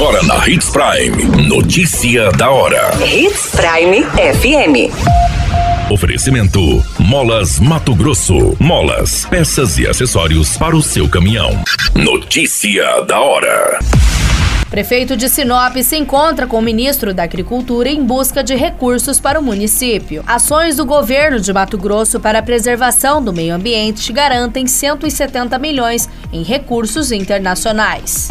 Agora na Hits Prime. Notícia da hora. Hits Prime FM. Oferecimento: Molas Mato Grosso. Molas, peças e acessórios para o seu caminhão. Notícia da hora. Prefeito de Sinop se encontra com o ministro da Agricultura em busca de recursos para o município. Ações do governo de Mato Grosso para a preservação do meio ambiente garantem 170 milhões em recursos internacionais.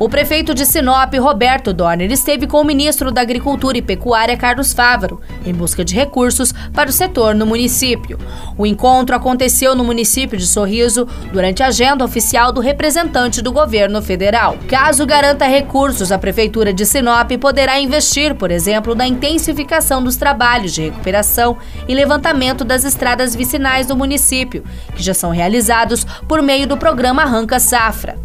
O prefeito de Sinop, Roberto Dorner, esteve com o ministro da Agricultura e Pecuária, Carlos Fávaro, em busca de recursos para o setor no município. O encontro aconteceu no município de Sorriso durante a agenda oficial do representante do governo federal. Caso garanta recursos, a prefeitura de Sinop poderá investir, por exemplo, na intensificação dos trabalhos de recuperação e levantamento das estradas vicinais do município, que já são realizados por meio do programa Arranca Safra.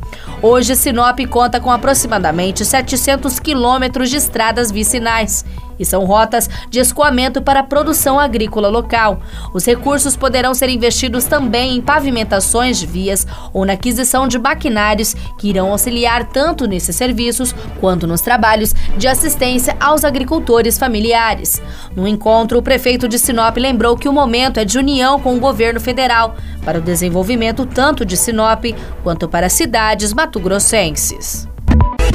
Hoje, Sinop conta com aproximadamente 700 quilômetros de estradas vicinais e são rotas de escoamento para a produção agrícola local. Os recursos poderão ser investidos também em pavimentações de vias ou na aquisição de maquinários que irão auxiliar tanto nesses serviços quanto nos trabalhos de assistência aos agricultores familiares. No encontro, o prefeito de Sinop lembrou que o momento é de união com o governo federal para o desenvolvimento tanto de Sinop quanto para cidades mato-grossenses.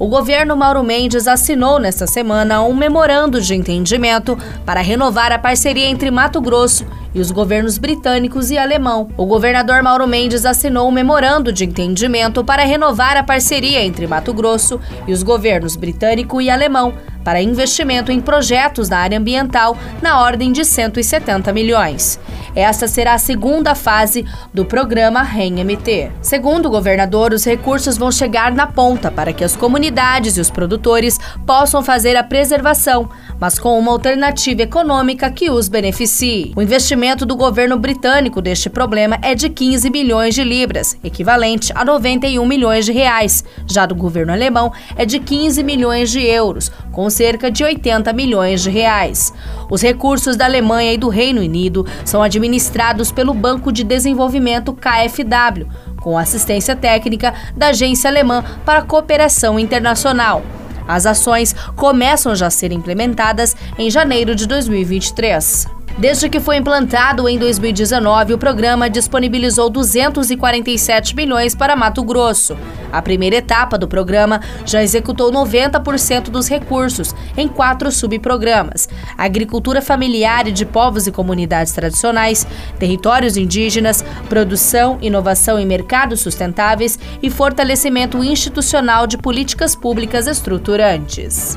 O governo Mauro Mendes assinou nesta semana um memorando de entendimento para renovar a parceria entre Mato Grosso e os governos britânicos e alemão. O governador Mauro Mendes assinou um memorando de entendimento para renovar a parceria entre Mato Grosso e os governos britânico e alemão para investimento em projetos na área ambiental na ordem de 170 milhões. Essa será a segunda fase do programa REM-MT. Segundo o governador, os recursos vão chegar na ponta para que as comunidades e os produtores possam fazer a preservação, mas com uma alternativa econômica que os beneficie. O investimento do governo britânico deste problema é de 15 milhões de libras, equivalente a 91 milhões de reais. Já do governo alemão é de 15 milhões de euros, com cerca de 80 milhões de reais. Os recursos da Alemanha e do Reino Unido são administrados administrados pelo Banco de Desenvolvimento KfW, com assistência técnica da Agência Alemã para a Cooperação Internacional. As ações começam já a ser implementadas em janeiro de 2023. Desde que foi implantado em 2019, o programa disponibilizou 247 milhões para Mato Grosso. A primeira etapa do programa já executou 90% dos recursos em quatro subprogramas: agricultura familiar e de povos e comunidades tradicionais, territórios indígenas, produção, inovação e mercados sustentáveis e fortalecimento institucional de políticas públicas estruturantes.